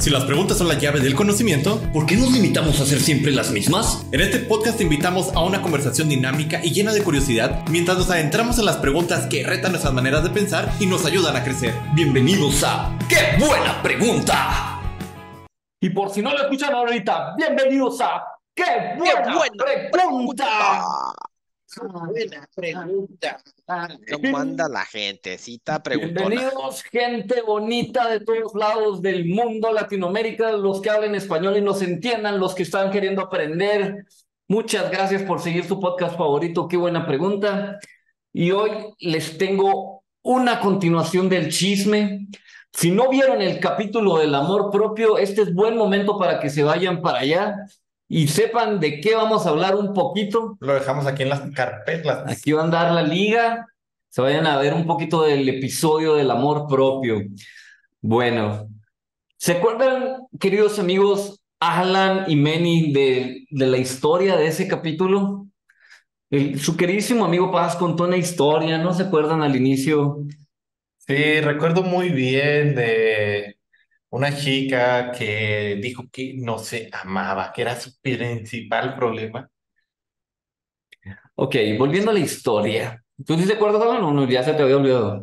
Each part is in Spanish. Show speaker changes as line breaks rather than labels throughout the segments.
Si las preguntas son la llave del conocimiento,
¿por qué nos limitamos a hacer siempre las mismas?
En este podcast te invitamos a una conversación dinámica y llena de curiosidad mientras nos adentramos en las preguntas que retan nuestras maneras de pensar y nos ayudan a crecer.
Bienvenidos a ¡Qué buena pregunta!
Y por si no lo escuchan ahorita, bienvenidos a ¡Qué buena, pregunta!
Buena pregunta. ¿Cómo anda la gentecita preguntona?
Bienvenidos, gente bonita de todos lados del mundo, Latinoamérica, los que hablen español y nos entiendan, los que están queriendo aprender. Muchas gracias por seguir su podcast favorito. Qué buena pregunta. Y hoy les tengo una continuación del chisme. Si no vieron el capítulo del amor propio, este es buen momento para que se vayan para allá y sepan de qué vamos a hablar un poquito.
Lo dejamos aquí en las carpetas.
Aquí va a andar la liga. Se vayan a ver un poquito del episodio del amor propio. Bueno, ¿se acuerdan, queridos amigos, Alan y Manny, de, de la historia de ese capítulo? El, su queridísimo amigo Paz contó una historia, ¿no se acuerdan al inicio?
Sí, recuerdo muy bien de una chica que dijo que no se amaba, que era su principal problema.
Ok, volviendo a la historia. ¿Tú sí te acuerdas, Alan, o no? Ya se te había olvidado.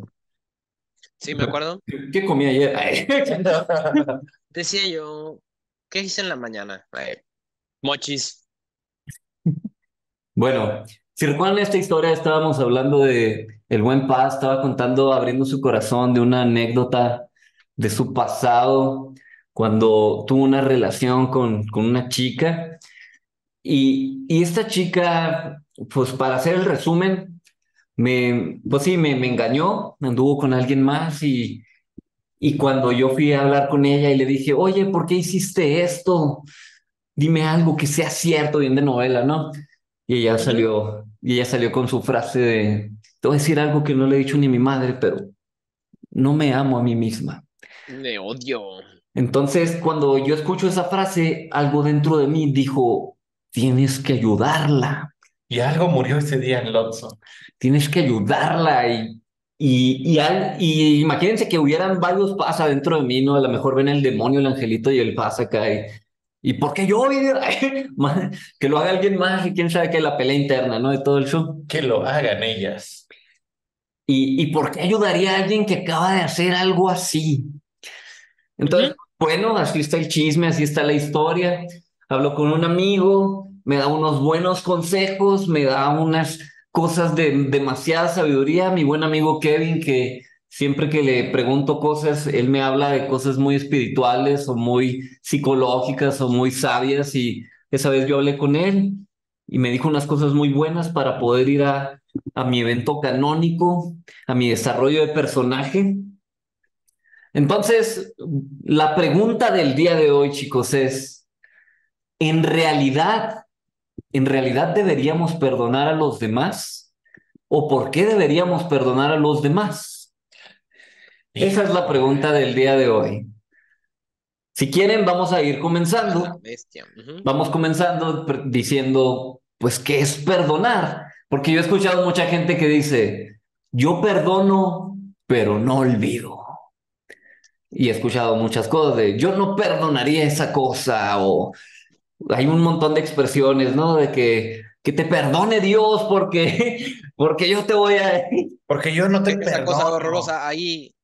Sí, me acuerdo.
¿Qué, qué comí ayer?
Decía yo, ¿qué hice en la mañana? Ay, mochis.
Bueno, si recuerdan esta historia, estábamos hablando de el buen Paz, estaba contando, abriendo su corazón de una anécdota de su pasado cuando tuvo una relación con, con una chica. Y, y esta chica, pues para hacer el resumen, me, pues sí, me, me engañó, anduvo con alguien más y, y cuando yo fui a hablar con ella y le dije, oye, ¿por qué hiciste esto? Dime algo que sea cierto, bien de novela, ¿no? Y ella salió, y ella salió con su frase de, te voy a decir algo que no le he dicho ni a mi madre, pero no me amo a mí misma.
Me odio.
Entonces, cuando yo escucho esa frase, algo dentro de mí dijo, tienes que ayudarla.
Y algo murió ese día en Lotso.
Tienes que ayudarla y, y, y, al, y imagínense que hubieran varios paz adentro de mí, ¿no? A lo mejor ven el demonio, el angelito y el paz acá. Y, ¿Y por qué yo? que lo haga alguien más y quién sabe que la pelea interna, ¿no? De todo el show.
Que lo hagan ellas.
¿Y, y por qué ayudaría a alguien que acaba de hacer algo así? Entonces, bueno, así está el chisme, así está la historia. Hablo con un amigo, me da unos buenos consejos, me da unas cosas de demasiada sabiduría. Mi buen amigo Kevin, que siempre que le pregunto cosas, él me habla de cosas muy espirituales o muy psicológicas o muy sabias y esa vez yo hablé con él y me dijo unas cosas muy buenas para poder ir a, a mi evento canónico, a mi desarrollo de personaje. Entonces, la pregunta del día de hoy, chicos, es, ¿en realidad, en realidad deberíamos perdonar a los demás? ¿O por qué deberíamos perdonar a los demás? Esa es la pregunta del día de hoy. Si quieren, vamos a ir comenzando. Vamos comenzando diciendo, pues, ¿qué es perdonar? Porque yo he escuchado mucha gente que dice, yo perdono, pero no olvido. Y he escuchado muchas cosas de, yo no perdonaría esa cosa, o hay un montón de expresiones, ¿no? De que, que te perdone Dios porque, porque yo te voy a...
Porque yo no te
Esa
perdono.
cosa horrorosa ahí.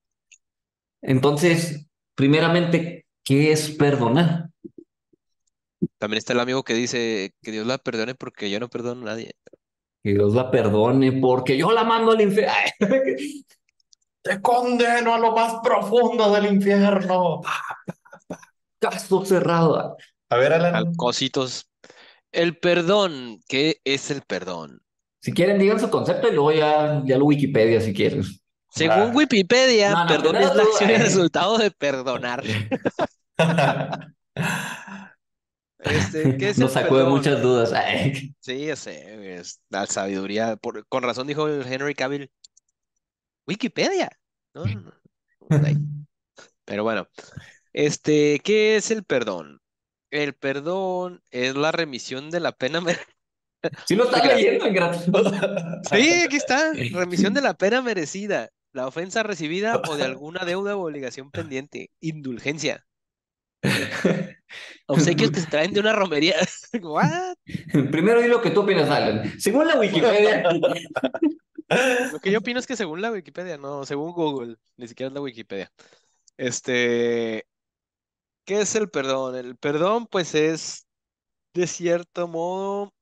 Entonces, primeramente, ¿qué es perdonar?
También está el amigo que dice que Dios la perdone porque yo no perdono a nadie.
Que Dios la perdone porque yo la mando al infierno.
Te condeno a lo más profundo del infierno.
Caso cerrado.
A ver, Alan.
Al cositos. El perdón, ¿qué es el perdón?
Si quieren, digan su concepto y luego ya, ya lo Wikipedia si quieren.
Según
Ah.
Wikipedia,
No, no,
perdón es la acción y
eh.
resultado de perdonar. Este, ¿qué es
Nos sacó de muchas dudas. Ay,
Sí, ya sé, es la sabiduría. Por, con razón dijo el Henry Cavill, Wikipedia. No. Pero bueno, este, ¿qué es el perdón? El perdón es la remisión de la pena.
Sí lo está leyendo, ingrato.
Sí, aquí está. Remisión de la pena merecida, la ofensa recibida o de alguna deuda o obligación pendiente. Indulgencia. Obsequios que se traen de una romería. What?
Primero di lo que tú opinas, Alan. Según la Wikipedia.
Lo que yo opino es que según la Wikipedia, no, según Google, ni siquiera es la Wikipedia. Este, ¿qué es el perdón? El perdón, pues, es de cierto modo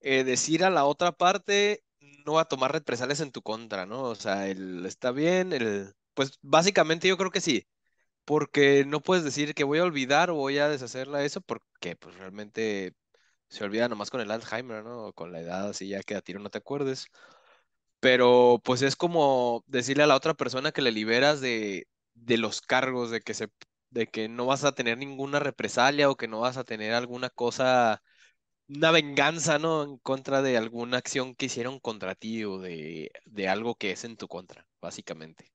eh, decir a la otra parte no a tomar represalias en tu contra, ¿no? O sea, el está bien, el, pues básicamente yo creo que sí, porque no puedes decir que voy a olvidar o voy a deshacerla eso, porque pues realmente se olvida nomás con el Alzheimer, ¿no? Con la edad así ya que a tiro no te acuerdes. Pero pues es como decirle a la otra persona que le liberas de, de los cargos, de que se, de que no vas a tener ninguna represalia o que no vas a tener alguna cosa, una venganza, ¿no? En contra de alguna acción que hicieron contra ti o de, de algo que es en tu contra, básicamente.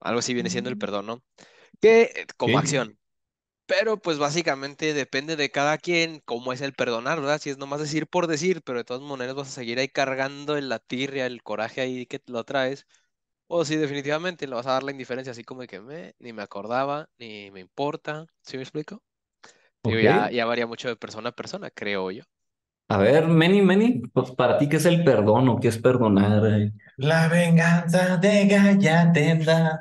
Algo así viene siendo el perdón, ¿no? Que eh, como
Ok.
acción. Pero pues básicamente depende de cada quien cómo es el perdonar, ¿verdad? Si es nomás decir por decir, pero de todas maneras vas a seguir ahí cargando en la tirria, el coraje ahí que lo traes. O si definitivamente le vas a dar la indiferencia así como de que me, ni me acordaba, ni me importa. ¿Sí me explico? Digo, ya, ya varía mucho de persona a persona, creo yo.
A ver, Many, Many, pues para ti, ¿qué es el perdón o qué es perdonar? eh?
La venganza de Gaia tendrá.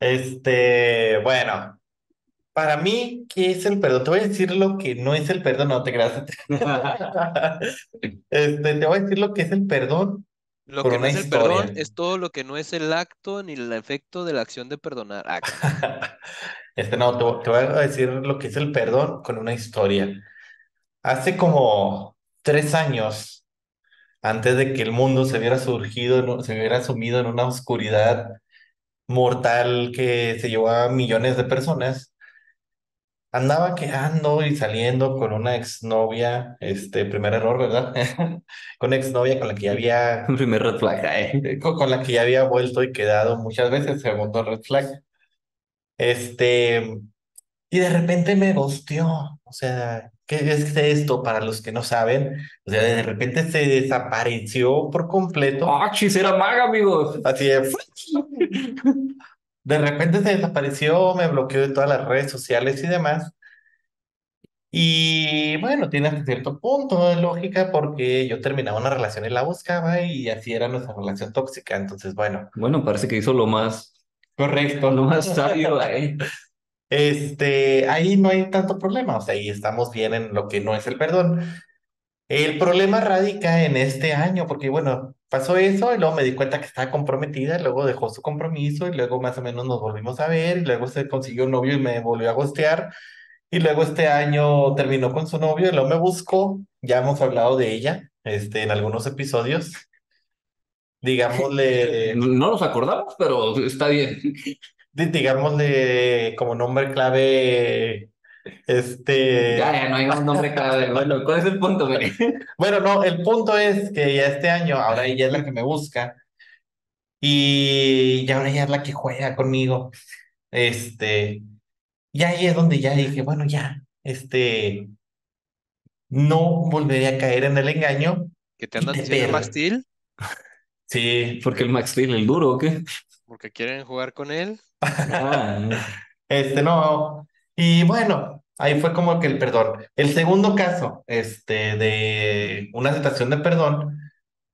Este, bueno, para mí, ¿qué es el perdón? Te voy a decir lo que no es el perdón, no te creas. Este, te voy a decir lo que es el perdón
Lo que no es el perdón es todo lo que no es el acto ni el efecto de la acción de perdonar. Ah.
Este, no, te, voy te voy a decir lo que es el perdón con una historia. Hace como tres años, antes de que el mundo se hubiera surgido, se hubiera sumido en una oscuridad mortal que se llevó a millones de personas, andaba quedando y saliendo con una exnovia, este, primer error, ¿verdad? Con una exnovia con la que ya había,
Primer red flag, eh.
con, con la que ya había vuelto y quedado muchas veces, segundo red flag. Este, y de repente me ghosteó. O sea, ¿qué es esto para los que no saben? O sea, de repente se desapareció por completo.
¡Ah, chis, era maga, amigo!
Así de... De repente se desapareció, me bloqueó de todas las redes sociales y demás. Y bueno, tiene hasta cierto punto de lógica porque yo terminaba una relación y la buscaba y así era nuestra relación tóxica. Entonces, bueno,
Bueno, parece que hizo lo más,
correcto.
lo más sabio, eh.
Este, ahí no hay tanto problema, o sea, ahí estamos bien en lo que no es el perdón. El problema radica en este año, porque bueno, pasó eso y luego me di cuenta que estaba comprometida, luego dejó su compromiso y luego más o menos nos volvimos a ver y luego se consiguió un novio y me volvió a gostear y luego este año terminó con su novio y luego me buscó, ya hemos hablado de ella, este, en algunos episodios, digámosle,
No nos acordamos, pero está bien.
Di- digámosle como nombre clave, este...
Ya, ya, no hay un nombre clave. Bueno, ¿cuál es el punto?
Bueno, no, el punto es que ya este año, ahora ella es la que me busca y ya ahora ella es la que juega conmigo. Este, y ahí es donde ya dije, bueno, ya, este, no volveré a caer en el engaño.
Que te andan diciendo
per-
Max Steel
Sí,
Porque el Max Steel, el duro, ¿o qué?
porque quieren jugar con él.
Ah,
este, no. Y bueno, ahí fue como que el perdón. El segundo caso, este, de una situación de perdón.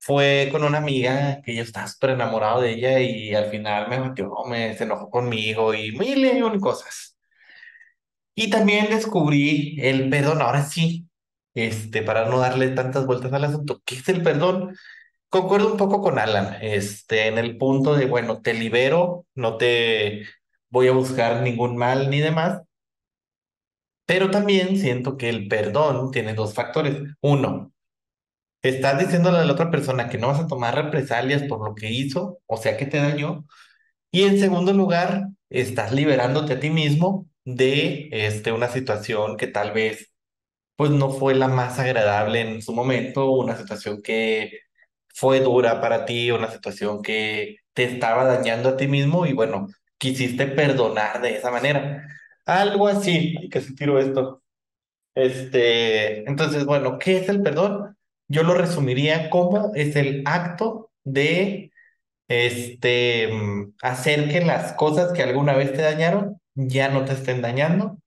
Fue con una amiga que yo estaba súper enamorado de ella y al final me metió, me se enojó conmigo y mil y un cosas. Y también descubrí el perdón, ahora sí, este, para no darle tantas vueltas al asunto, ¿qué es el perdón? Concuerdo un poco con Alan, este, en el punto de, bueno, te libero, no te voy a buscar ningún mal ni demás, pero también siento que el perdón tiene dos factores. Uno, Estás diciéndole a la otra persona que no vas a tomar represalias por lo que hizo, o sea que te dañó. Y en segundo lugar, estás liberándote a ti mismo de este, una situación que tal vez pues no fue la más agradable en su momento, una situación que fue dura para ti, una situación que te estaba dañando a ti mismo y bueno, quisiste perdonar de esa manera. Algo así, Ay, que se tiró esto. Este, entonces, bueno, ¿qué es el perdón? Yo lo resumiría como es el acto de este, hacer que las cosas que alguna vez te dañaron ya no te estén dañando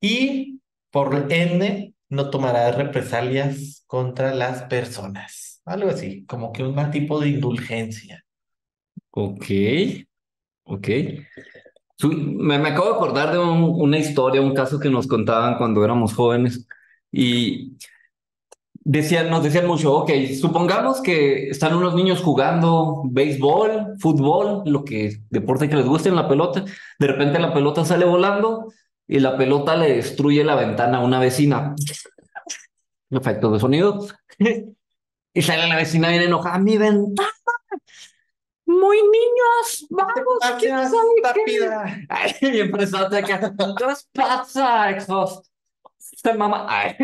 y por ende no tomarás represalias contra las personas. Algo así, como que un tipo de indulgencia.
Ok, ok. Me, me acabo de acordar de un- una historia, un caso que nos contaban cuando éramos jóvenes y decían, nos decían mucho, ok, supongamos que están unos niños jugando béisbol, fútbol, lo que deporte que les guste en la pelota, de repente la pelota sale volando y la pelota le destruye la ventana a una vecina. Efectos de sonido. Y sale la vecina bien enojada, mi ventana. Muy niños, vamos, ¿quién sabe qué? Ay, acá. ¿Qué les pasa? Se mama. Ay.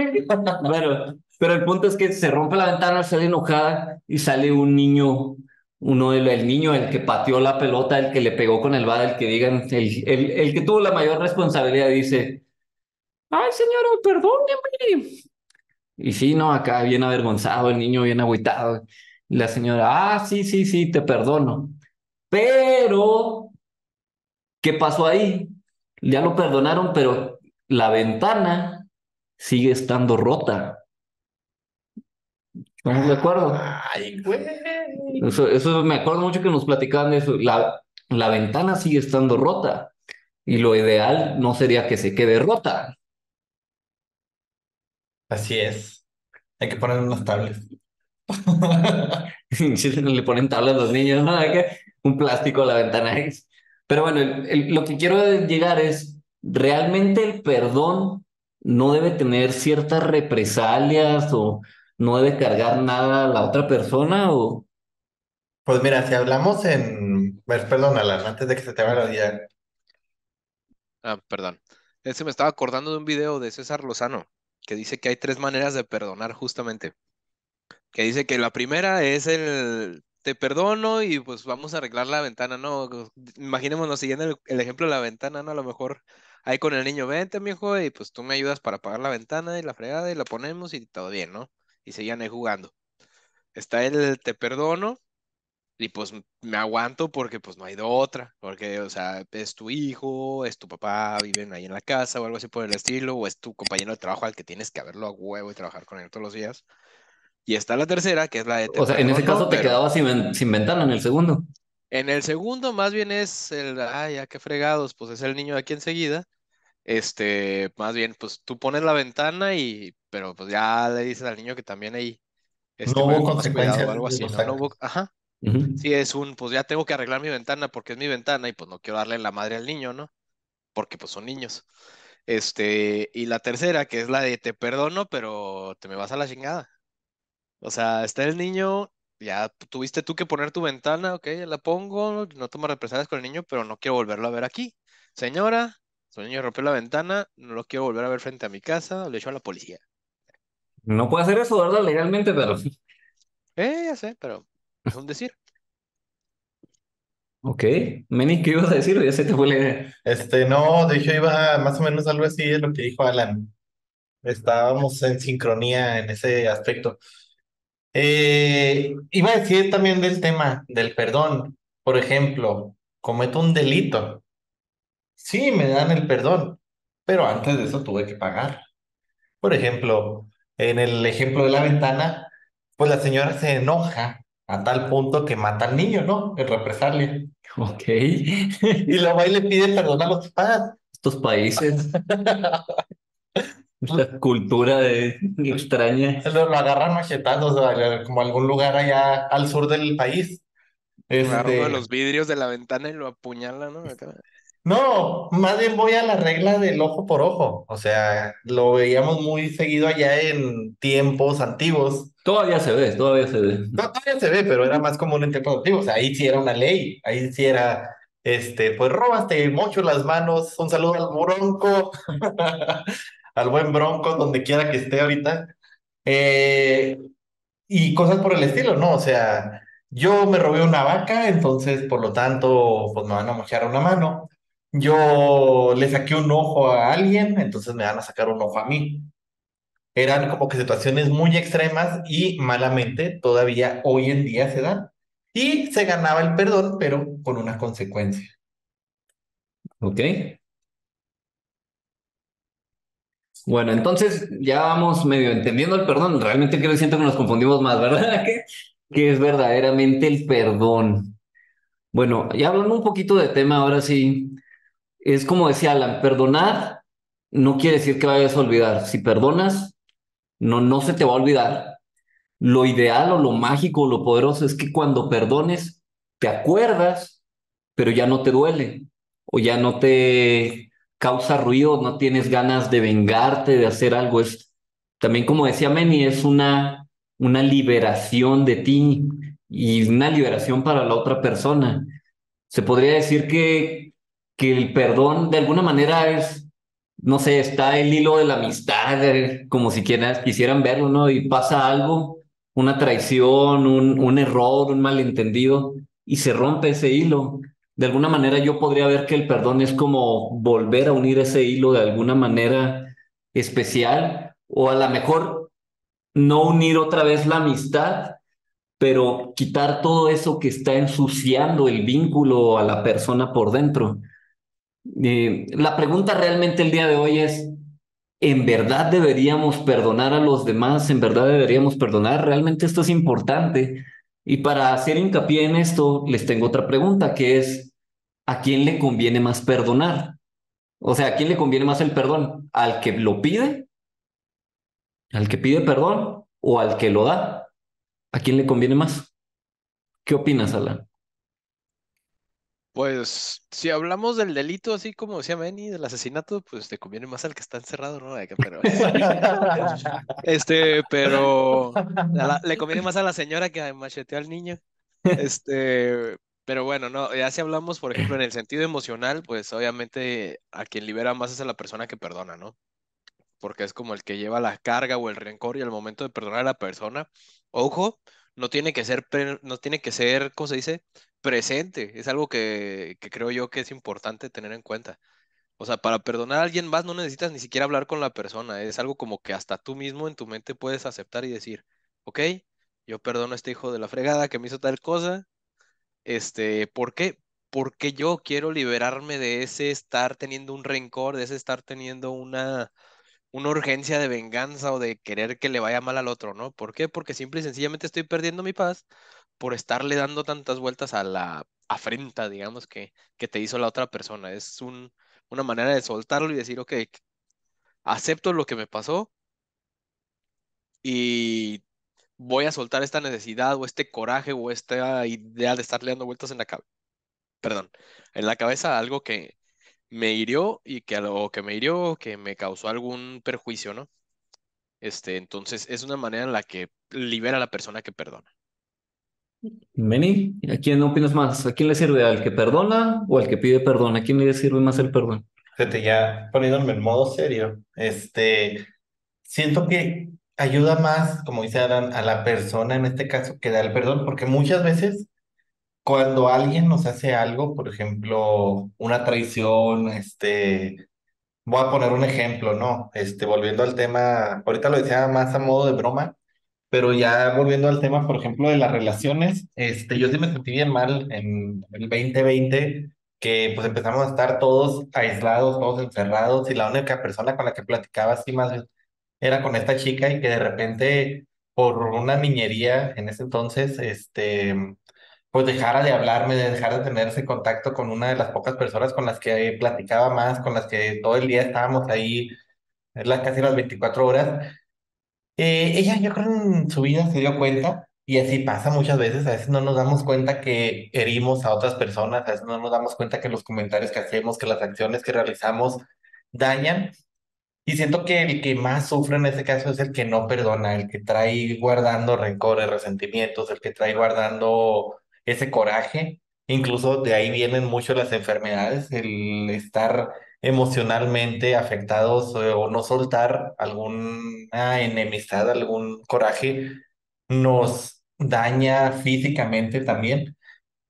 Pero, pero el punto es que se rompe la ventana, sale enojada y sale un niño, uno del el niño, el que pateó la pelota, el que le pegó con el bat, el que digan, el, el, el que tuvo la mayor responsabilidad, dice, ay, señora, perdóneme. Y sí, no, acá bien avergonzado, el niño bien agüitado. Y la señora, ah, sí, sí, sí, te perdono. Pero, ¿qué pasó ahí? Ya lo perdonaron, pero la ventana sigue estando rota. ¿Estamos de acuerdo?
Ay, güey.
Eso, eso me acuerdo mucho que nos platicaban de eso. La, la ventana sigue estando rota. Y lo ideal no sería que se quede rota.
Así es. Hay que poner unos tablets.
Le ponen tablas a los niños, ¿no? Un plástico a la ventana. Pero bueno, el- el- lo que quiero llegar es, ¿realmente el perdón no debe tener ciertas represalias o no debe cargar nada a la otra persona? O...
Pues mira, si hablamos en... Ver, perdón, Alan, antes de que se te vaya a olvidar.
Ah, perdón. Ese me estaba acordando de un video de César Lozano que dice que hay tres maneras de perdonar justamente. Que dice que la primera es el te perdono y pues vamos a arreglar la ventana, ¿no? Imaginémonos siguiendo el, el ejemplo de la ventana, ¿no? A lo mejor ahí con el niño, vente, mijo, y pues tú me ayudas para apagar la ventana y la fregada y la ponemos y todo bien, ¿no? Y seguían ahí jugando. Está el te perdono y pues me aguanto porque pues no hay de otra, porque o sea, es tu hijo, es tu papá, viven ahí en la casa o algo así por el estilo, o es tu compañero de trabajo al que tienes que verlo a huevo y trabajar con él todos los días. Y está la tercera, que es la de
O sea, en ese caso te
pero
quedabas sin, sin ventana en el segundo.
en el segundo más bien es el, ay, ya qué fregados, pues es el niño de aquí enseguida. Este, más bien, pues tú pones la ventana y, pero pues ya le dices al niño que también ahí, este,
No hubo consecuencias
algo así, ¿no? No hubo, ajá. Sí, es un, pues ya tengo que arreglar mi ventana porque es mi ventana y pues no quiero darle la madre al niño, ¿no? Porque pues son niños. Este, y la tercera, que es la de te perdono, pero te me vas a la chingada. O sea, está el niño, ya tu- tuviste tú que poner tu ventana, ok, la pongo, no tomo represalias con el niño, pero no quiero volverlo a ver aquí. Señora, su niño rompió la ventana, no lo quiero volver a ver frente a mi casa, le echo a la policía.
No puede hacer eso, ¿verdad? Legalmente, pero...
Eh, ya sé, pero es un decir.
Ok. Meni, ¿qué ibas a decir? Ya se te fue la idea.
Este, no, de hecho iba más o menos algo así de lo que dijo Alan. Estábamos en sincronía en ese aspecto. Eh, iba a decir también del tema del perdón. Por ejemplo, cometo un delito. Sí, me dan el perdón, pero antes de eso tuve que pagar. Por ejemplo, en el ejemplo de la ventana, pues la señora se enoja a tal punto que mata al niño, ¿no? En represalia.
Ok.
Y luego ahí le pide perdón a los padres.
Estos países, la cultura de... extraña.
Lo, lo agarran machetazos a- como a algún lugar allá al sur del país.
Agarra uno de
Este,
los vidrios de la ventana y lo apuñala, ¿no? Acá.
No, más bien voy a la regla del ojo por ojo. O sea, lo veíamos muy seguido allá en tiempos antiguos.
Todavía se ve, todavía se ve.
No, todavía se ve, pero era más común en tiempos antiguos. Ahí sí era una ley. Ahí sí era, este, pues róbaste mocho las manos. Un saludo al bronco, al buen bronco, donde quiera que esté ahorita. Eh, y cosas por el estilo, ¿no? O sea, yo me robé una vaca, entonces por lo tanto, pues me van a mojar una mano. Yo le saqué un ojo a alguien, entonces me van a sacar un ojo a mí. Eran como que situaciones muy extremas y malamente todavía hoy en día se dan. y se ganaba el perdón, pero con una consecuencia.
¿Ok? Bueno, entonces ya vamos medio entendiendo el perdón. Realmente creo que siento que nos confundimos más, ¿verdad? ¿Qué, qué es verdaderamente el perdón? Bueno, ya hablando un poquito de tema, ahora sí, es como decía Alan, perdonar no quiere decir que vayas a olvidar. Si perdonas, no, no se te va a olvidar. Lo ideal o lo mágico o lo poderoso es que cuando perdones, te acuerdas, pero ya no te duele o ya no te causa ruido, no tienes ganas de vengarte, de hacer algo. Es también, como decía Meni, es una, una liberación de ti y una liberación para la otra persona. Se podría decir que, que el perdón de alguna manera es, no sé, está el hilo de la amistad, eh, como si quieras, quisieran verlo, ¿no? Y pasa algo, una traición, un, un error, un malentendido, y se rompe ese hilo. De alguna manera yo podría ver que el perdón es como volver a unir ese hilo de alguna manera especial, o a lo mejor no unir otra vez la amistad, pero quitar todo eso que está ensuciando el vínculo a la persona por dentro. Eh, la pregunta realmente el día de hoy es, ¿en verdad deberíamos perdonar a los demás? ¿En verdad deberíamos perdonar? Realmente esto es importante. Y para hacer hincapié en esto, les tengo otra pregunta, que es, ¿a quién le conviene más perdonar? O sea, ¿a quién le conviene más el perdón? ¿Al que lo pide? ¿Al que pide perdón? ¿O al que lo da? ¿A quién le conviene más? ¿Qué opinas, Alan?
Pues si hablamos del delito, así como decía Manny, del asesinato, pues te conviene más al que está encerrado, ¿no? Pero, este, pero la- le conviene más a la señora que macheteó al niño. Este, pero bueno, no, ya si hablamos, por ejemplo, en el sentido emocional, pues obviamente a quien libera más es a la persona que perdona, ¿no? Porque es como el que lleva la carga o el rencor y al momento de perdonar a la persona, ojo, no tiene que ser, no tiene que ser, ¿cómo se dice? Presente. Es algo que, que creo yo que es importante tener en cuenta. O sea, para perdonar a alguien más no necesitas ni siquiera hablar con la persona. Es algo como que hasta tú mismo en tu mente puedes aceptar y decir, ok, yo perdono a este hijo de la fregada que me hizo tal cosa. Este, ¿por qué? Porque yo quiero liberarme de ese estar teniendo un rencor, de ese estar teniendo una, una urgencia de venganza o de querer que le vaya mal al otro, ¿no? ¿Por qué? Porque simple y sencillamente estoy perdiendo mi paz por estarle dando tantas vueltas a la afrenta, digamos, que, que te hizo la otra persona. Es un, una manera de soltarlo y decir, ok, acepto lo que me pasó y voy a soltar esta necesidad o este coraje o esta idea de estarle dando vueltas en la cabeza, perdón, en la cabeza algo que me hirió y que algo que me hirió, que me causó algún perjuicio, ¿no? Este, entonces es una manera en la que libera a la persona que perdona.
Meni, ¿a quién opinas más? ¿A quién le sirve? ¿Al que perdona o al que pide perdón? ¿A quién le sirve más el perdón?
Fíjate, ya poniéndome en modo serio, este, siento que ayuda más, como dice Adán, a la persona en este caso que da el perdón, porque muchas veces cuando alguien nos hace algo, por ejemplo, una traición, este, voy a poner un ejemplo, ¿no? Este, volviendo al tema, ahorita lo decía más a modo de broma, pero ya volviendo al tema, por ejemplo, de las relaciones, este, yo sí me sentí bien mal en el 2020, que pues empezamos a estar todos aislados, todos encerrados, y la única persona con la que platicaba así más era con esta chica y que de repente, por una niñería en ese entonces, este, pues dejara de hablarme, de dejar de tener ese contacto con una de las pocas personas con las que platicaba más, con las que todo el día estábamos ahí, casi las 24 horas. Eh, ella, yo creo en su vida se dio cuenta, y así pasa muchas veces, a veces no nos damos cuenta que herimos a otras personas, a veces no nos damos cuenta que los comentarios que hacemos, que las acciones que realizamos dañan, y siento que el que más sufre en ese caso es el que no perdona, el que trae guardando rencores, resentimientos, el que trae guardando ese coraje. Incluso de ahí vienen mucho las enfermedades, el estar emocionalmente afectados eh, o no soltar alguna enemistad, algún coraje, nos daña físicamente también.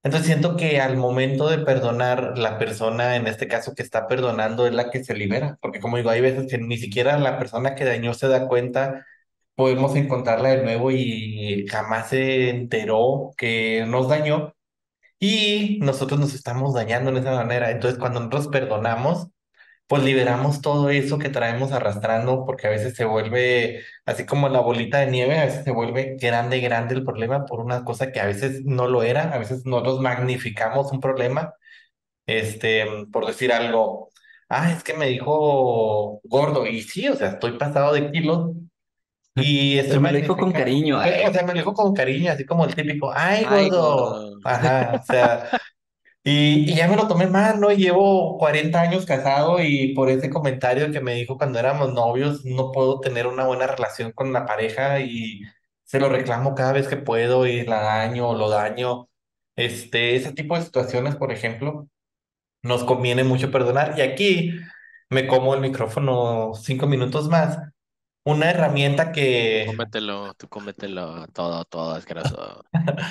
Entonces siento que al momento de perdonar, la persona, en este caso que está perdonando, es la que se libera, porque como digo, hay veces que ni siquiera la persona que dañó se da cuenta podemos encontrarla de nuevo y jamás se enteró que nos dañó y nosotros nos estamos dañando de esa manera. Entonces, cuando nosotros perdonamos, pues liberamos todo eso que traemos arrastrando, porque a veces se vuelve, así como la bolita de nieve, a veces se vuelve grande, grande el problema por una cosa que a veces no lo era, a veces nosotros magnificamos un problema, este, por decir algo, ah, es que me dijo gordo, y sí, o sea, estoy pasado de kilos. Y
Pero me lo dijo con cariño.
Pero,
ay.
O sea, me lo dijo con cariño, así como el típico, ay,
Ay,
gordo.
gordo.
Ajá, o sea, y, y ya me lo tomé mal, ¿no? Llevo 40 años casado y por ese comentario que me dijo cuando éramos novios, no puedo tener una buena relación con la pareja y se lo reclamo cada vez que puedo y la daño o lo daño. Este, ese tipo de situaciones, por ejemplo, nos conviene mucho perdonar. Y aquí me como el micrófono cinco minutos más. Una herramienta que
Cómetelo, tú cómetelo todo, todo asqueroso.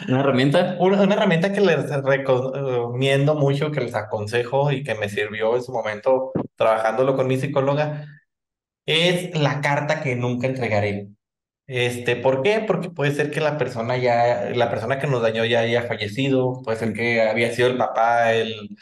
Una herramienta.
Una, una herramienta que les recomiendo mucho, que les aconsejo y que me sirvió en su momento trabajándolo con mi psicóloga, es la carta que nunca entregaré. Este, ¿por qué? Porque puede ser que la persona ya, la persona que nos dañó ya haya fallecido, puede ser que había sido el papá, el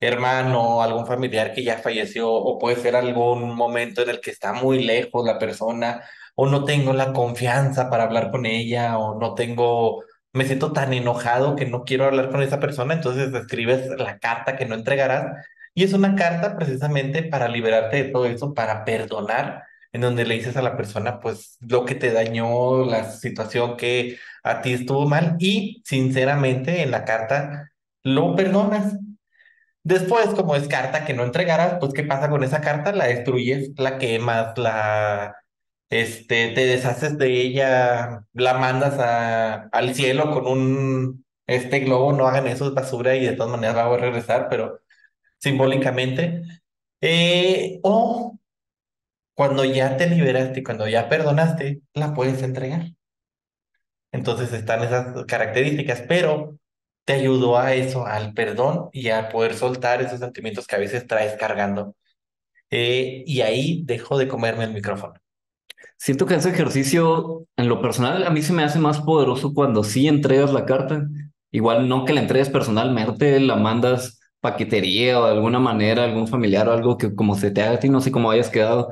hermano, algún familiar que ya falleció, o puede ser algún momento en el que está muy lejos la persona, o no tengo la confianza para hablar con ella, o no tengo, me siento tan enojado que no quiero hablar con esa persona, entonces escribes la carta que no entregarás, y es una carta precisamente para liberarte de todo eso, para perdonar en donde le dices a la persona, pues, lo que te dañó, la situación que a ti estuvo mal y sinceramente en la carta lo perdonas. Después, como es carta que no entregarás, pues, ¿qué pasa con esa carta? La destruyes, la quemas, la, este, te deshaces de ella, la mandas a, al cielo con un, este globo, no hagan eso, es basura y de todas maneras voy a regresar, pero simbólicamente. Eh, o cuando ya te liberaste, cuando ya perdonaste, la puedes entregar. Entonces están esas características, pero ayudó a eso, al perdón y a poder soltar esos sentimientos que a veces traes cargando. Eh, y ahí dejo de comerme el micrófono.
Siento que ese ejercicio, en lo personal, a mí se me hace más poderoso cuando sí entregas la carta. Igual no que la entregues personalmente, la mandas paquetería o de alguna manera, algún familiar o algo que como se te haga a ti, no sé cómo hayas quedado.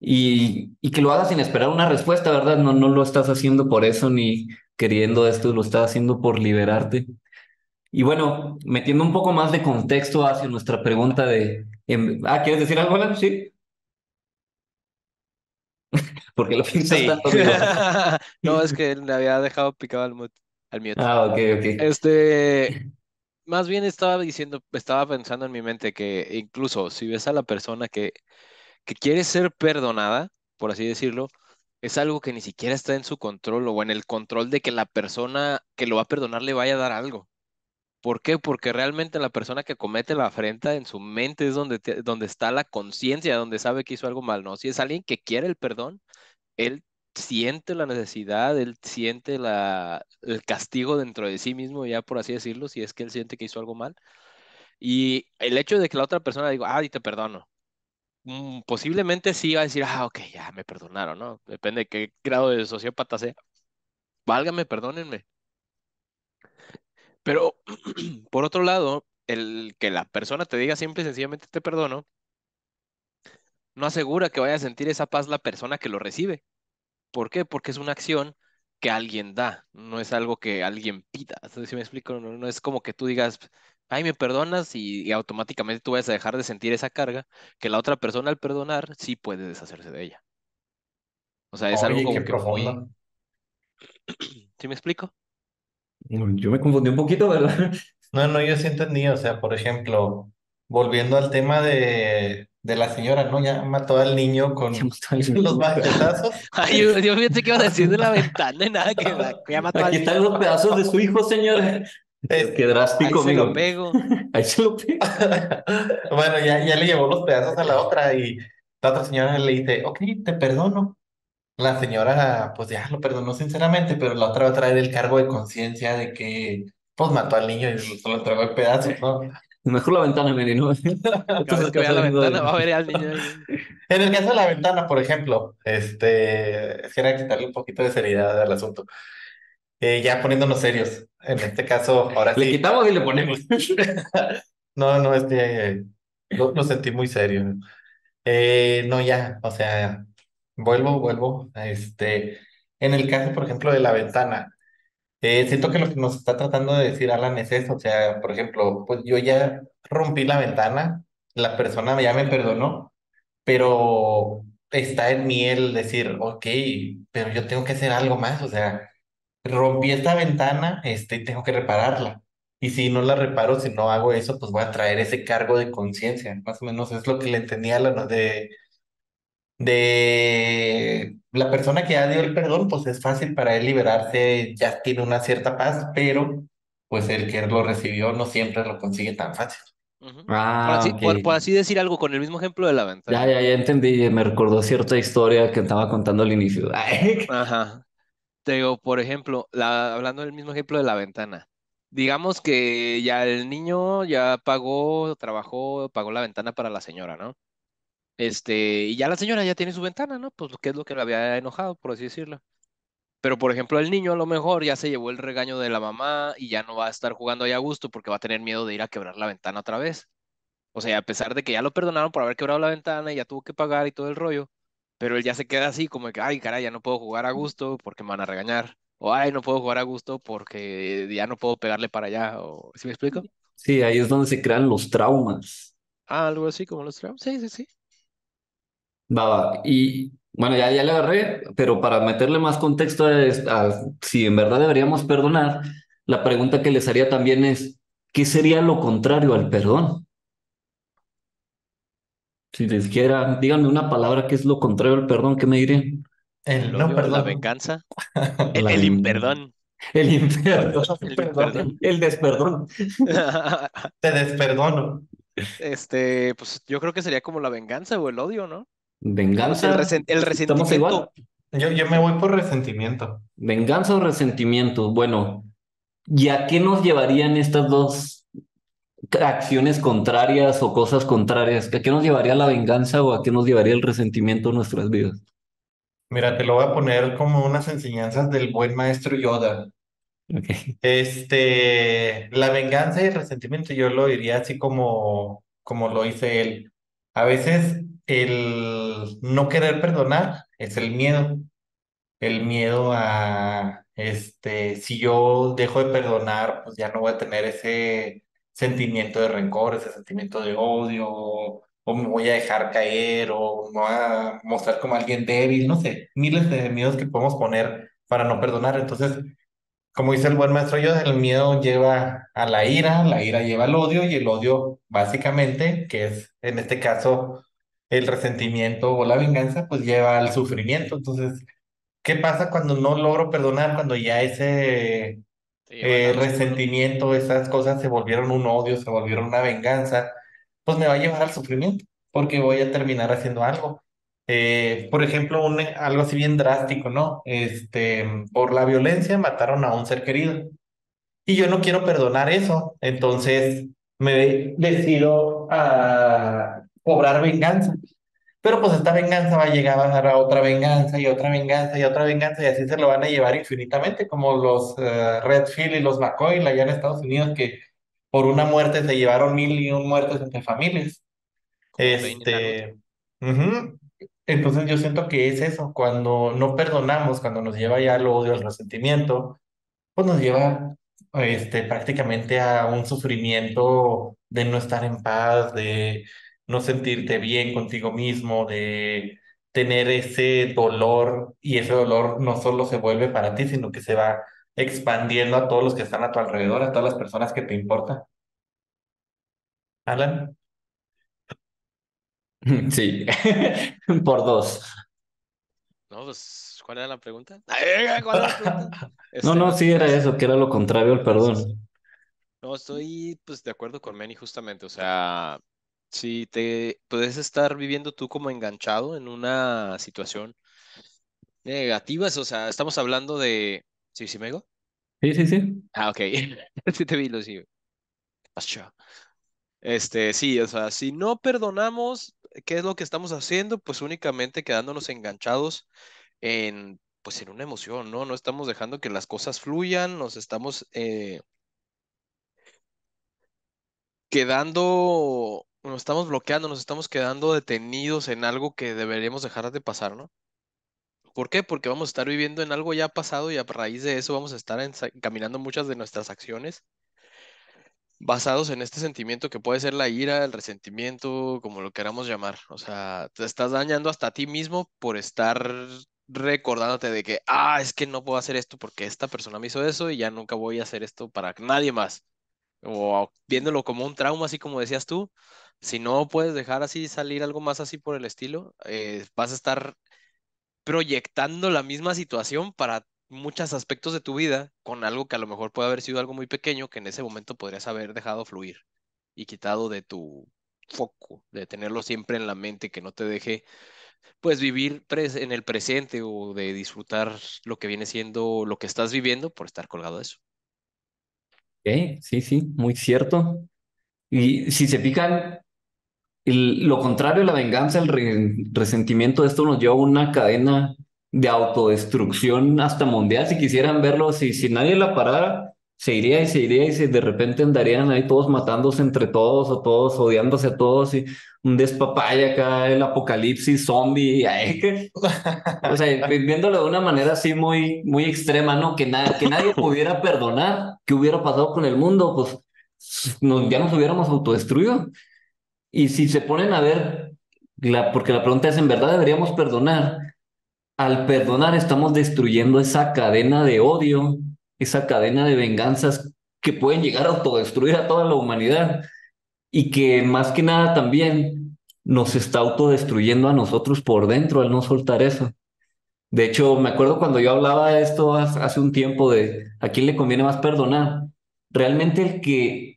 Y, y que lo hagas sin esperar una respuesta, ¿verdad? No, no lo estás haciendo por eso ni queriendo esto, lo estás haciendo por liberarte. Y bueno, metiendo un poco más de contexto hacia nuestra pregunta de... em, ah, ¿quieres decir algo, Alan? Sí. Porque lo piensas
Sí.
tanto?
No, es que le había dejado picado al mute. Al mute.
Ah, ok, ok.
Este, más bien estaba diciendo, estaba pensando en mi mente que incluso si ves a la persona que, que quiere ser perdonada, por así decirlo, es algo que ni siquiera está en su control o en el control de que la persona que lo va a perdonar le vaya a dar algo. ¿Por qué? Porque realmente la persona que comete la afrenta en su mente es donde, donde está la conciencia, donde sabe que hizo algo mal, ¿no? Si es alguien que quiere el perdón, él siente la necesidad, él siente la, el castigo dentro de sí mismo, ya por así decirlo, si es que él siente que hizo algo mal. Y el hecho de que la otra persona diga, ah, y te perdono, mm, posiblemente sí va a decir, ah, ok, ya me perdonaron, ¿no? Depende de qué grado de sociópata sea. Válgame, perdónenme. Pero, por otro lado, el que la persona te diga simple y sencillamente te perdono, no asegura que vaya a sentir esa paz la persona que lo recibe. ¿Por qué? Porque es una acción que alguien da, no es algo que alguien pida. Si me explico, no, no es como que tú digas, ay, me perdonas y, y automáticamente tú vas a dejar de sentir esa carga, que la otra persona al perdonar sí puede deshacerse de ella. O sea, es algo como que muy...
profundo.
¿Sí me explico?
Yo me confundí un poquito, ¿verdad?
No, no, yo sí entendí, o sea, por ejemplo, volviendo al tema de, de la señora, ¿no? Ya mató al niño con los machetazos.
Ay, yo, yo pensé que iba a decir de la ventana y nada, que, que ya mató al
Aquí están
niño.
los pedazos de su hijo, señora.
Es-
Qué
Ahí
drástico,
se lo pego.
Ahí se lo pego.
Bueno, ya, ya le llevó los pedazos a la otra y la otra señora le dice, ok, te perdono. La señora, pues ya lo perdonó sinceramente, pero la otra va a traer el cargo de conciencia de que, pues mató al niño y se lo entregó en pedazos, ¿no?
Mejor la ventana, Mary, ¿no?
Vez que vea la ventana va a ver al niño.
En el caso de la ventana, por ejemplo, este, quisiera quitarle un poquito de seriedad al asunto. Eh, ya poniéndonos serios. En este caso, ahora
Le
sí.
quitamos y le ponemos.
No, no, es que lo, lo sentí muy serio. Eh, no, ya, o sea, vuelvo, vuelvo. Este, en el caso, por ejemplo, de la ventana, eh, siento que lo que nos está tratando de decir Alan es eso. O sea, por ejemplo, pues yo ya rompí la ventana, la persona ya me perdonó, pero está en mí el decir, ok, pero yo tengo que hacer algo más. O sea, rompí esta ventana, este, tengo que repararla. Y si no la reparo, si no hago eso, pues voy a traer ese cargo de conciencia. Más o menos es lo que le entendía a la de, de la persona que ya dio el perdón, pues es fácil para él liberarse, ya tiene una cierta paz, pero pues el que lo recibió no siempre lo consigue tan fácil.
Ah,
así, por, así decir algo, con el mismo ejemplo de la ventana.
Ya, ya, ya entendí. Me recordó cierta historia que estaba contando al inicio.
Ajá. Te digo, por ejemplo, la, hablando del mismo ejemplo de la ventana. Digamos que ya el niño ya pagó, trabajó, pagó la ventana para la señora, ¿no? Este, y ya la señora ya tiene su ventana, ¿no? Pues qué es lo que le había enojado, por así decirlo. Pero, por ejemplo, el niño a lo mejor ya se llevó el regaño de la mamá y ya no va a estar jugando ahí a gusto porque va a tener miedo de ir a quebrar la ventana otra vez. O sea, a pesar de que ya lo perdonaron por haber quebrado la ventana y ya tuvo que pagar y todo el rollo, pero él ya se queda así como que, ay, caray, ya no puedo jugar a gusto porque me van a regañar. O, ay, no puedo jugar a gusto porque ya no puedo pegarle para allá. O, ¿sí me explico?
Sí, ahí es donde se crean los traumas.
Ah, algo así como los traumas. Sí, sí, sí.
Va, va. Y bueno, ya, ya le agarré, pero para meterle más contexto a, si en verdad deberíamos perdonar, la pregunta que les haría también es, ¿qué sería lo contrario al perdón? Si les quiera, díganme una palabra que es lo contrario al perdón, ¿qué me dirían?
El no
odio, la
perdón.
venganza, el, el imperdón.
El imperdón.
El
Perdón.
imperdón.
El desperdón.
Te desperdono.
Este, pues yo creo que sería como la venganza o el odio, ¿no? El,
Venganza.
resen- el
¿Estamos igual?
resentimiento.
Yo, yo me voy por resentimiento.
Venganza o resentimiento. Bueno, ¿y a qué nos llevarían estas dos acciones contrarias o cosas contrarias? ¿A qué nos llevaría la venganza o a qué nos llevaría el resentimiento en nuestras vidas?
Mira, te lo voy a poner como unas enseñanzas del buen maestro Yoda.
Ok.
Este, la venganza y el resentimiento, yo lo diría así como, como lo hice él. A veces el no querer perdonar es el miedo. El miedo a, este, si yo dejo de perdonar, pues ya no voy a tener ese sentimiento de rencor, ese sentimiento de odio, o me voy a dejar caer, o me voy a mostrar como alguien débil, no sé, miles de miedos que podemos poner para no perdonar. Entonces, como dice el buen maestro Yoda, el miedo lleva a la ira, la ira lleva al odio y el odio básicamente, que es en este caso el resentimiento o la venganza, pues lleva al sufrimiento. Entonces, ¿qué pasa cuando no logro perdonar, cuando ya ese eh, resentimiento, esas cosas se volvieron un odio, se volvieron una venganza? Pues me va a llevar al sufrimiento, porque voy a terminar haciendo algo. Eh, por ejemplo, un, algo así bien drástico, ¿no? Este, por la violencia mataron a un ser querido. Y yo no quiero perdonar eso. Entonces me decido a cobrar venganza. Pero pues esta venganza va a llegar a dar a otra venganza y otra venganza y otra venganza y así se lo van a llevar infinitamente, como los eh, Redfield y los McCoy allá en Estados Unidos que por una muerte se llevaron mil y un muertes entre familias.
Como.
Este, ujú. Entonces yo siento que es eso, cuando no perdonamos, cuando nos lleva ya al odio, al resentimiento, pues nos lleva este, prácticamente a un sufrimiento de no estar en paz, de no sentirte bien contigo mismo, de tener ese dolor y ese dolor no solo se vuelve para ti, sino que se va expandiendo a todos los que están a tu alrededor, a todas las personas que te importan. Alan.
Sí, por dos.
No, pues, ¿cuál era la pregunta? ¿Cuál era la pregunta?
No, no, sí era eso, que era lo contrario al perdón.
No, estoy pues de acuerdo con Manny justamente, o sea, si te puedes estar viviendo tú como enganchado en una situación negativa, o sea, estamos hablando de... ¿Sí, sí me digo?
Sí, sí, sí.
Ah, ok. Sí te vi, lo sigo. Este, sí, o sea, si no perdonamos, ¿qué es lo que estamos haciendo? Pues únicamente quedándonos enganchados en, pues en una emoción, ¿no? No estamos dejando que las cosas fluyan, nos estamos eh, quedando, nos estamos bloqueando, nos estamos quedando detenidos en algo que deberíamos dejar de pasar, ¿no? ¿Por qué? Porque vamos a estar viviendo en algo ya pasado y a raíz de eso vamos a estar encaminando muchas de nuestras acciones basados en este sentimiento que puede ser la ira, el resentimiento, como lo queramos llamar. O sea, te estás dañando hasta a ti mismo por estar recordándote de que, ah, es que no puedo hacer esto porque esta persona me hizo eso y ya nunca voy a hacer esto para nadie más. O viéndolo como un trauma, así como decías tú, si no puedes dejar así salir algo más así por el estilo, eh, vas a estar proyectando la misma situación para muchos aspectos de tu vida con algo que a lo mejor puede haber sido algo muy pequeño que en ese momento podrías haber dejado fluir y quitado de tu foco, de tenerlo siempre en la mente, que no te deje pues vivir en el presente o de disfrutar lo que viene siendo lo que estás viviendo por estar colgado de eso.
Sí, sí, muy cierto. Y si se fijan, lo contrario, la venganza, el resentimiento, esto nos lleva a una cadena de autodestrucción hasta mundial. Si quisieran verlo, si, si nadie la parara, se iría y se iría y se, de repente andarían ahí todos matándose entre todos o todos odiándose a todos y un despapaya acá, el apocalipsis zombie, o sea, viéndolo de una manera así muy, muy extrema, ¿no? Que, que nadie pudiera perdonar qué hubiera pasado con el mundo, pues nos, ya nos hubiéramos autodestruido. Y si se ponen a ver, la, porque la pregunta es, ¿en verdad deberíamos perdonar? Al perdonar estamos destruyendo esa cadena de odio, esa cadena de venganzas que pueden llegar a autodestruir a toda la humanidad y que más que nada también nos está autodestruyendo a nosotros por dentro al no soltar eso. De hecho, me acuerdo cuando yo hablaba de esto hace un tiempo de a quién le conviene más perdonar. Realmente el que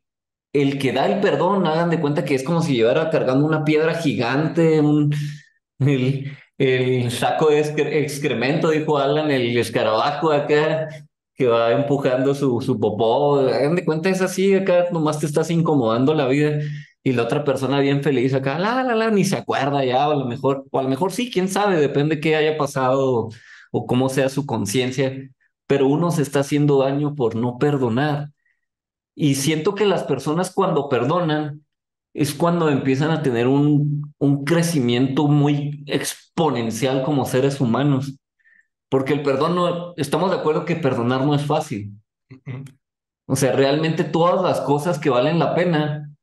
el que da el perdón, hagan de cuenta que es como si llevara cargando una piedra gigante, un, el, el saco de excremento, dijo Alan, el escarabajo acá, que va empujando su, su popó. Hagan de cuenta, es así, acá nomás te estás incomodando la vida. Y la otra persona bien feliz acá, la, la, la, ni se acuerda ya, o a lo mejor, o a lo mejor sí, quién sabe, depende qué haya pasado o cómo sea su conciencia, pero uno se está haciendo daño por no perdonar. Y siento que las personas cuando perdonan es cuando empiezan a tener un, un crecimiento muy exponencial como seres humanos. Porque el perdón no, estamos de acuerdo que perdonar no es fácil. O sea, realmente todas las cosas que valen la pena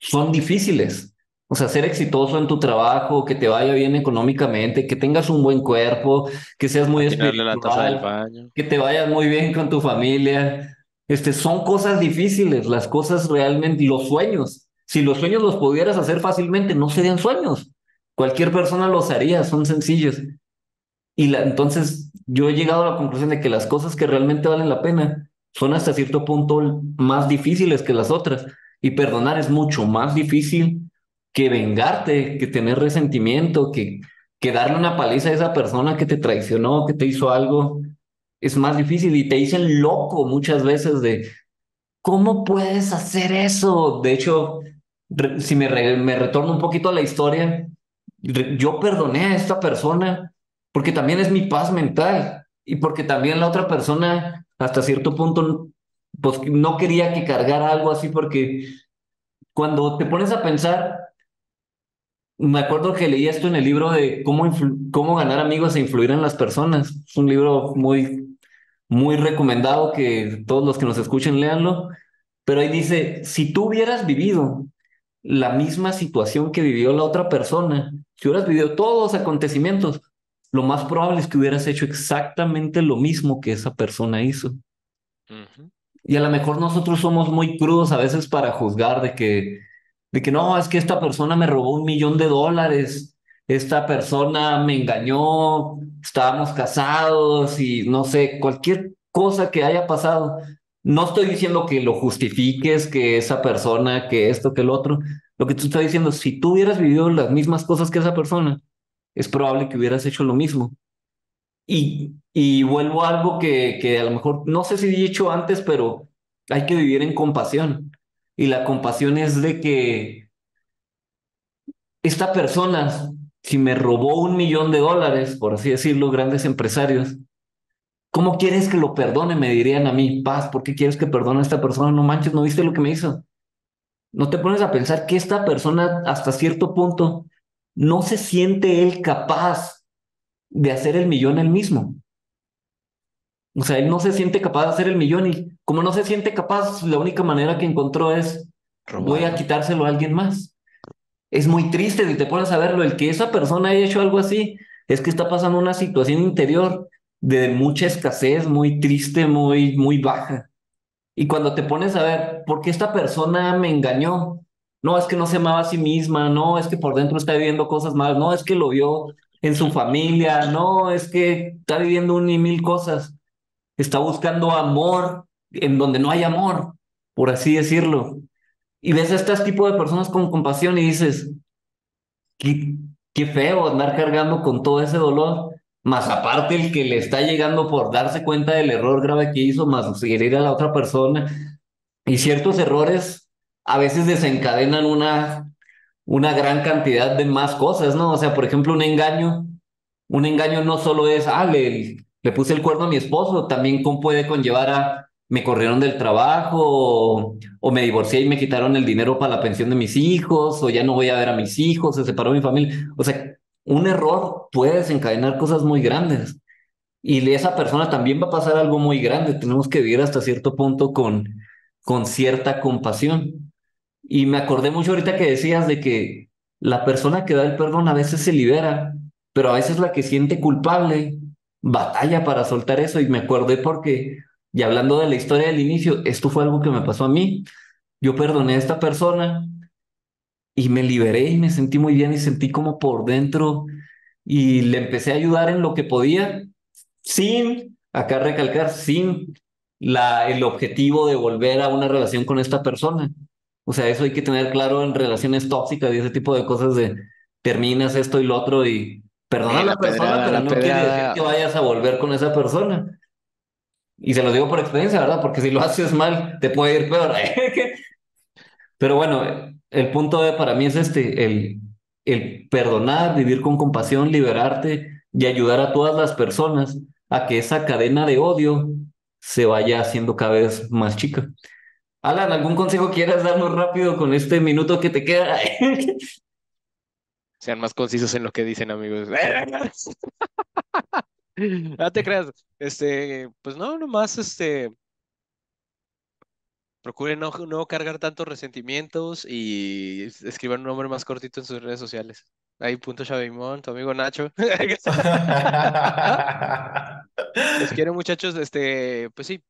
son difíciles. O sea, ser exitoso en tu trabajo, que te vaya bien económicamente, que tengas un buen cuerpo, que seas muy espiritual, que te vayas muy bien con tu familia. Este, son cosas difíciles, las cosas realmente, los sueños. Si los sueños los pudieras hacer fácilmente, no serían sueños. Cualquier persona los haría, son sencillos. Y entonces yo he llegado a la conclusión de que las cosas que realmente valen la pena son hasta cierto punto más difíciles que las otras. Y perdonar es mucho más difícil que vengarte, que tener resentimiento, que, que darle una paliza a esa persona que te traicionó, que te hizo algo. Es más difícil y te dicen loco muchas veces de, ¿cómo puedes hacer eso? De hecho, si me, me retorno un poquito a la historia, yo perdoné a esta persona porque también es mi paz mental y porque también la otra persona hasta cierto punto pues no quería que cargara algo así porque cuando te pones a pensar, me acuerdo que leí esto en el libro de cómo, cómo ganar amigos e influir en las personas. Es un libro muy, muy recomendado que todos los que nos escuchen leanlo. Pero ahí dice, si tú hubieras vivido la misma situación que vivió la otra persona, si hubieras vivido todos los acontecimientos, lo más probable es que hubieras hecho exactamente lo mismo que esa persona hizo. Y a lo mejor nosotros somos muy crudos a veces para juzgar de que, de que no, es que esta persona me robó un millón de dólares, esta persona me engañó, estábamos casados y no sé, cualquier cosa que haya pasado. No estoy diciendo que lo justifiques, que esa persona, que esto, que el otro. Lo que tú estás diciendo, si tú hubieras vivido las mismas cosas que esa persona, es probable que hubieras hecho lo mismo. Y, y vuelvo a algo que, que a lo mejor, no sé si he dicho antes, pero hay que vivir en compasión. Y la compasión es de que esta persona, si me robó un millón de dólares, por así decirlo, grandes empresarios, ¿cómo quieres que lo perdone? Me dirían a mí, paz, ¿por qué quieres que perdone a esta persona? No manches, ¿no viste lo que me hizo? No te pones a pensar que esta persona hasta cierto punto no se siente él capaz de hacer el millón él mismo. O sea, él no se siente capaz de hacer el millón y como no se siente capaz, la única manera que encontró es voy a quitárselo a alguien más. Es muy triste si te pones a verlo, el que esa persona haya hecho algo así, es que está pasando una situación interior de mucha escasez, muy triste, muy, muy baja. Y cuando te pones a ver, ¿por qué esta persona me engañó? No, es que no se amaba a sí misma, no, es que por dentro está viviendo cosas malas, no, es que lo vio en su familia, no, es que está viviendo un y mil cosas está buscando amor en donde no hay amor, por así decirlo. Y ves a este tipo de personas con compasión y dices, qué, qué feo andar cargando con todo ese dolor, más aparte el que le está llegando por darse cuenta del error grave que hizo, más seguir a la otra persona. Y ciertos errores a veces desencadenan una, una gran cantidad de más cosas, ¿no? O sea, por ejemplo, un engaño. Un engaño no solo es, ah, le, le puse el cuerno a mi esposo, también puede conllevar a me corrieron del trabajo o, me divorcié y me quitaron el dinero para la pensión de mis hijos o ya no voy a ver a mis hijos, se separó mi familia. O sea, un error puede desencadenar cosas muy grandes y esa persona también va a pasar algo muy grande. Tenemos que vivir hasta cierto punto con, con cierta compasión. Y me acordé mucho ahorita que decías de que la persona que da el perdón a veces se libera, pero a veces la que siente culpable batalla para soltar eso y me acordé porque, y hablando de la historia del inicio, esto fue algo que me pasó a mí. Yo perdoné a esta persona y me liberé y me sentí muy bien y sentí como por dentro y le empecé a ayudar en lo que podía sin, acá recalcar, sin la, el objetivo de volver a una relación con esta persona. O sea, eso hay que tener claro en relaciones tóxicas y ese tipo de cosas de terminas esto y lo otro y Perdona a la, persona, pero no quiere decir que vayas a volver con esa persona. Y se lo digo por experiencia, ¿verdad? Porque si lo haces mal, te puede ir peor. pero bueno, el punto de, para mí es este, el, el perdonar, vivir con compasión, liberarte y ayudar a todas las personas a que esa cadena de odio se vaya haciendo cada vez más chica. Alan, ¿algún consejo quieras darnos rápido con este minuto que te queda?
sean más concisos en lo que dicen, amigos. No te creas, este, pues no, nomás, este, procuren no, no cargar tantos resentimientos y escriban un nombre más cortito en sus redes sociales. Ahí, punto Chavimón, tu amigo Nacho. Les quiero, muchachos, este, pues sí,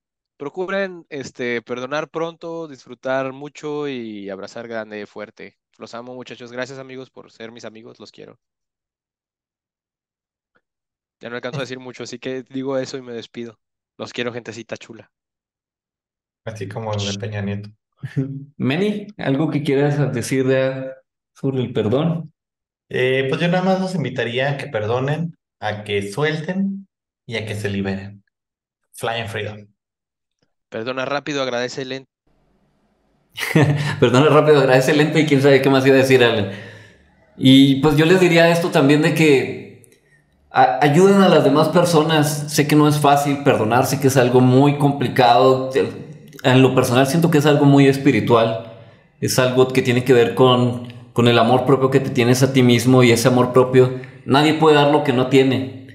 procuren, este, perdonar pronto, disfrutar mucho y abrazar grande, fuerte. Los amo, muchachos. Gracias, amigos, por ser mis amigos. Los quiero. Ya no alcanzo a decir mucho, así que digo eso y me despido. Los quiero, gentecita chula.
Así como el de Peña Nieto.
Meni, ¿algo que quieras decir sobre el perdón?
Eh, pues yo nada más los invitaría a que perdonen, a que suelten y a que se liberen. Flying Freedom.
Perdona rápido, agradece lento.
Perdona rápido, agradece lento y quién sabe qué más iba a decir Alan. Y pues yo les diría esto también de que ayuden a las demás personas. Sé que no es fácil perdonarse, que es algo muy complicado. En lo personal siento que es algo muy espiritual. Es algo que tiene que ver con, con el amor propio que te tienes a ti mismo y ese amor propio. Nadie puede dar lo que no tiene.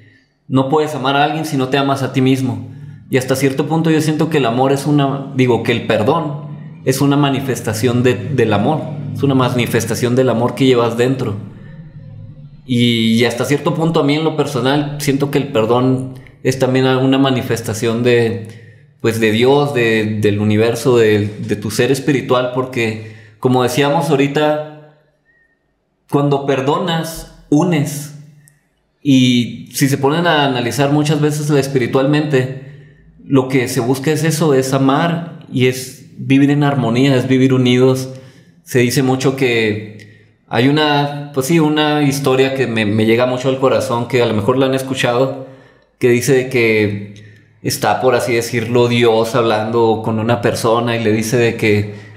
No puedes amar a alguien si no te amas a ti mismo. Y hasta cierto punto yo siento que el amor es una, digo, que el perdón es una manifestación del amor, es una manifestación del amor que llevas dentro. Y, hasta cierto punto a mí en lo personal siento que el perdón es también una manifestación de, pues de Dios, del universo, de, de tu ser espiritual, porque como decíamos ahorita, cuando perdonas, unes. Y si se ponen a analizar muchas veces espiritualmente, lo que se busca es eso, es amar y es vivir en armonía, es vivir unidos. Se dice mucho que hay una, pues sí, una historia que me, llega mucho al corazón, que a lo mejor la han escuchado, que dice que está, por así decirlo, Dios hablando con una persona y le dice de que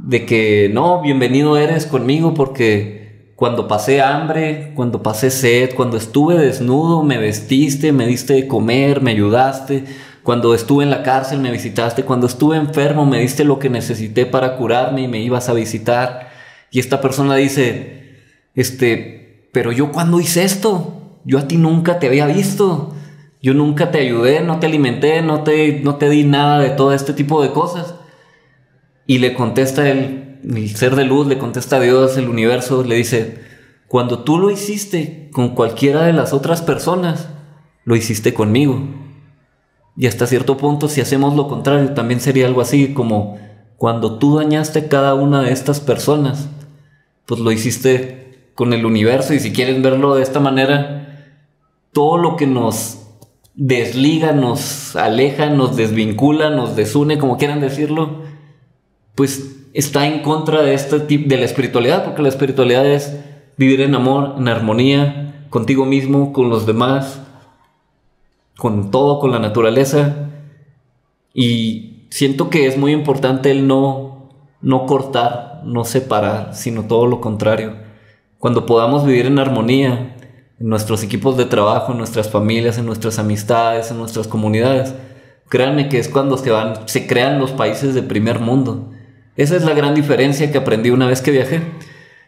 de que no, bienvenido eres conmigo porque cuando pasé hambre, cuando pasé sed, cuando estuve desnudo, me vestiste, me diste de comer, me ayudaste, cuando estuve en la cárcel me visitaste, cuando estuve enfermo me diste lo que necesité para curarme y me ibas a visitar. Y esta persona dice, este, pero yo cuando hice esto, yo a ti nunca te había visto. Yo nunca te ayudé, no te alimenté, no te, no te di nada de todo este tipo de cosas. Y le contesta el, el ser de luz, le contesta a Dios, el universo, le dice, cuando tú lo hiciste con cualquiera de las otras personas, lo hiciste conmigo. Y hasta cierto punto, si hacemos lo contrario, también sería algo así como cuando tú dañaste cada una de estas personas, pues lo hiciste con el universo. Y si quieren verlo de esta manera, todo lo que nos desliga, nos aleja, nos desvincula, nos desune, como quieran decirlo, pues está en contra de este tipo de la espiritualidad, porque la espiritualidad es vivir en amor, en armonía, contigo mismo, con los demás, con todo, con la naturaleza. Y siento que es muy importante el no, no cortar, no separar, sino todo lo contrario. Cuando podamos vivir en armonía, en nuestros equipos de trabajo, en nuestras familias, en nuestras amistades, en nuestras comunidades, créanme que es cuando se, van, se crean los países de primer mundo. Esa es la gran diferencia que aprendí una vez que viajé.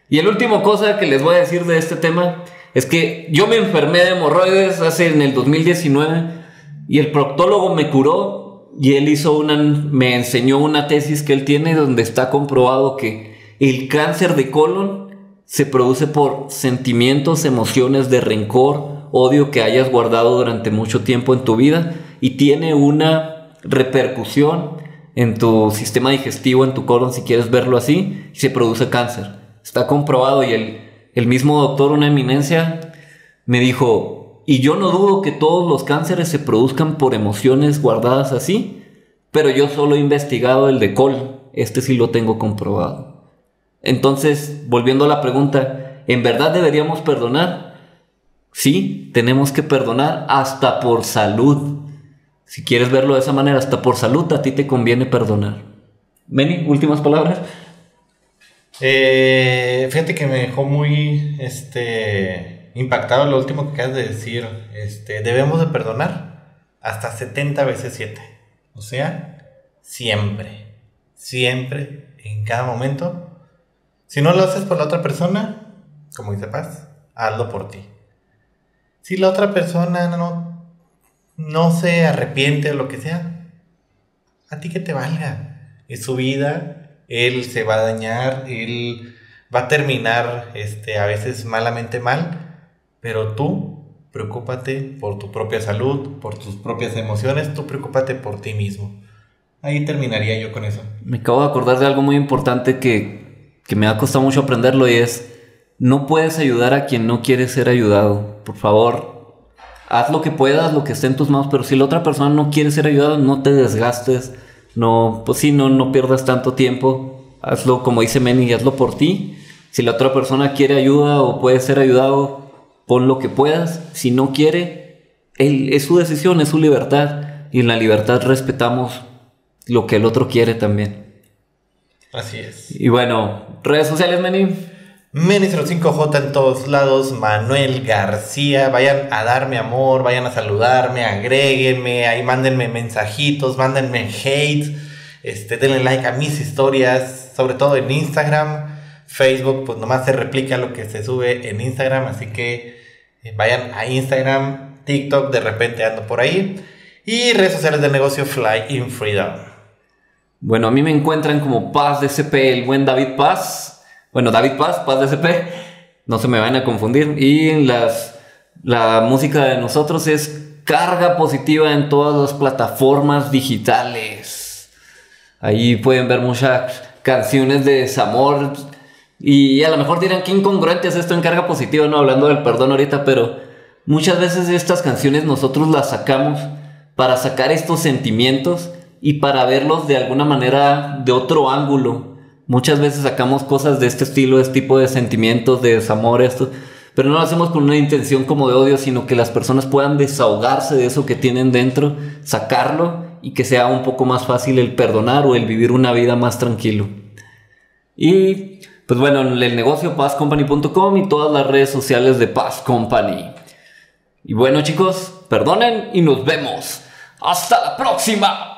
Y el último cosa que les voy a decir de este tema es que yo me enfermé de hemorroides hace en el 2019 y el proctólogo me curó y él hizo una me enseñó una tesis que él tiene donde está comprobado que el cáncer de colon se produce por sentimientos, emociones de rencor, odio que hayas guardado durante mucho tiempo en tu vida y tiene una repercusión en tu sistema digestivo, en tu colon, si quieres verlo así, se produce cáncer. Está comprobado y el, el mismo doctor, una eminencia, me dijo, y yo no dudo que todos los cánceres se produzcan por emociones guardadas así, pero yo solo he investigado el de colon, este sí lo tengo comprobado. Entonces, volviendo a la pregunta, ¿en verdad deberíamos perdonar? Sí, tenemos que perdonar hasta por salud. Si quieres verlo de esa manera, hasta por salud a ti te conviene perdonar. Meni, últimas palabras.
Eh, fíjate que me dejó muy este, impactado lo último que acabas de decir. Este, debemos de perdonar hasta 70 veces 7. O sea, siempre, siempre, en cada momento. Si no lo haces por la otra persona, como dice Paz, hazlo por ti. Si la otra persona no, no se arrepiente o lo que sea, a ti que te valga. Es su vida, él se va a dañar, él va a terminar este, a veces malamente mal, pero tú preocúpate por tu propia salud, por tus propias emociones, tú preocúpate por ti mismo. Ahí terminaría yo con eso.
Me acabo de acordar de algo muy importante que, que me ha costado mucho aprenderlo y es, no puedes ayudar a quien no quiere ser ayudado. Por favor, haz lo que puedas, lo que esté en tus manos, pero si la otra persona no quiere ser ayudada, no te desgastes, no, pues sí, no, no pierdas tanto tiempo, hazlo como dice Manny, hazlo por ti. Si la otra persona quiere ayuda o puede ser ayudado, pon lo que puedas. Si no quiere, él, es su decisión, es su libertad. Y en la libertad respetamos lo que el otro quiere también.
Así es.
Y bueno, redes sociales, Manny.
Meni05J en todos lados, Manuel García, vayan a darme amor, vayan a saludarme, agréguenme, ahí mándenme mensajitos, mándenme hate, este, denle like a mis historias, sobre todo en Instagram, Facebook, pues nomás se replica lo que se sube en Instagram, así que eh, vayan a Instagram, TikTok, de repente ando por ahí, y redes sociales de negocio Fly in Freedom.
Bueno, a mí me encuentran como Paz de el buen David Paz. Bueno, David Paz, Paz de CP, no se me vayan a confundir. Y las, la música de nosotros es carga positiva en todas las plataformas digitales. Ahí pueden ver muchas canciones de desamor. Y a lo mejor dirán que incongruente es esto en carga positiva, no hablando del perdón ahorita, pero muchas veces estas canciones nosotros las sacamos para sacar estos sentimientos y para verlos de alguna manera de otro ángulo Muchas veces sacamos cosas de este estilo, este tipo de sentimientos, de desamor, pero no lo hacemos con una intención como de odio, sino que las personas puedan desahogarse de eso que tienen dentro, sacarlo y que sea un poco más fácil el perdonar o el vivir una vida más tranquilo. Y pues bueno, el negocio passcompany.com y todas las redes sociales de Pass Company. Y bueno chicos, perdonen y nos vemos. Hasta la próxima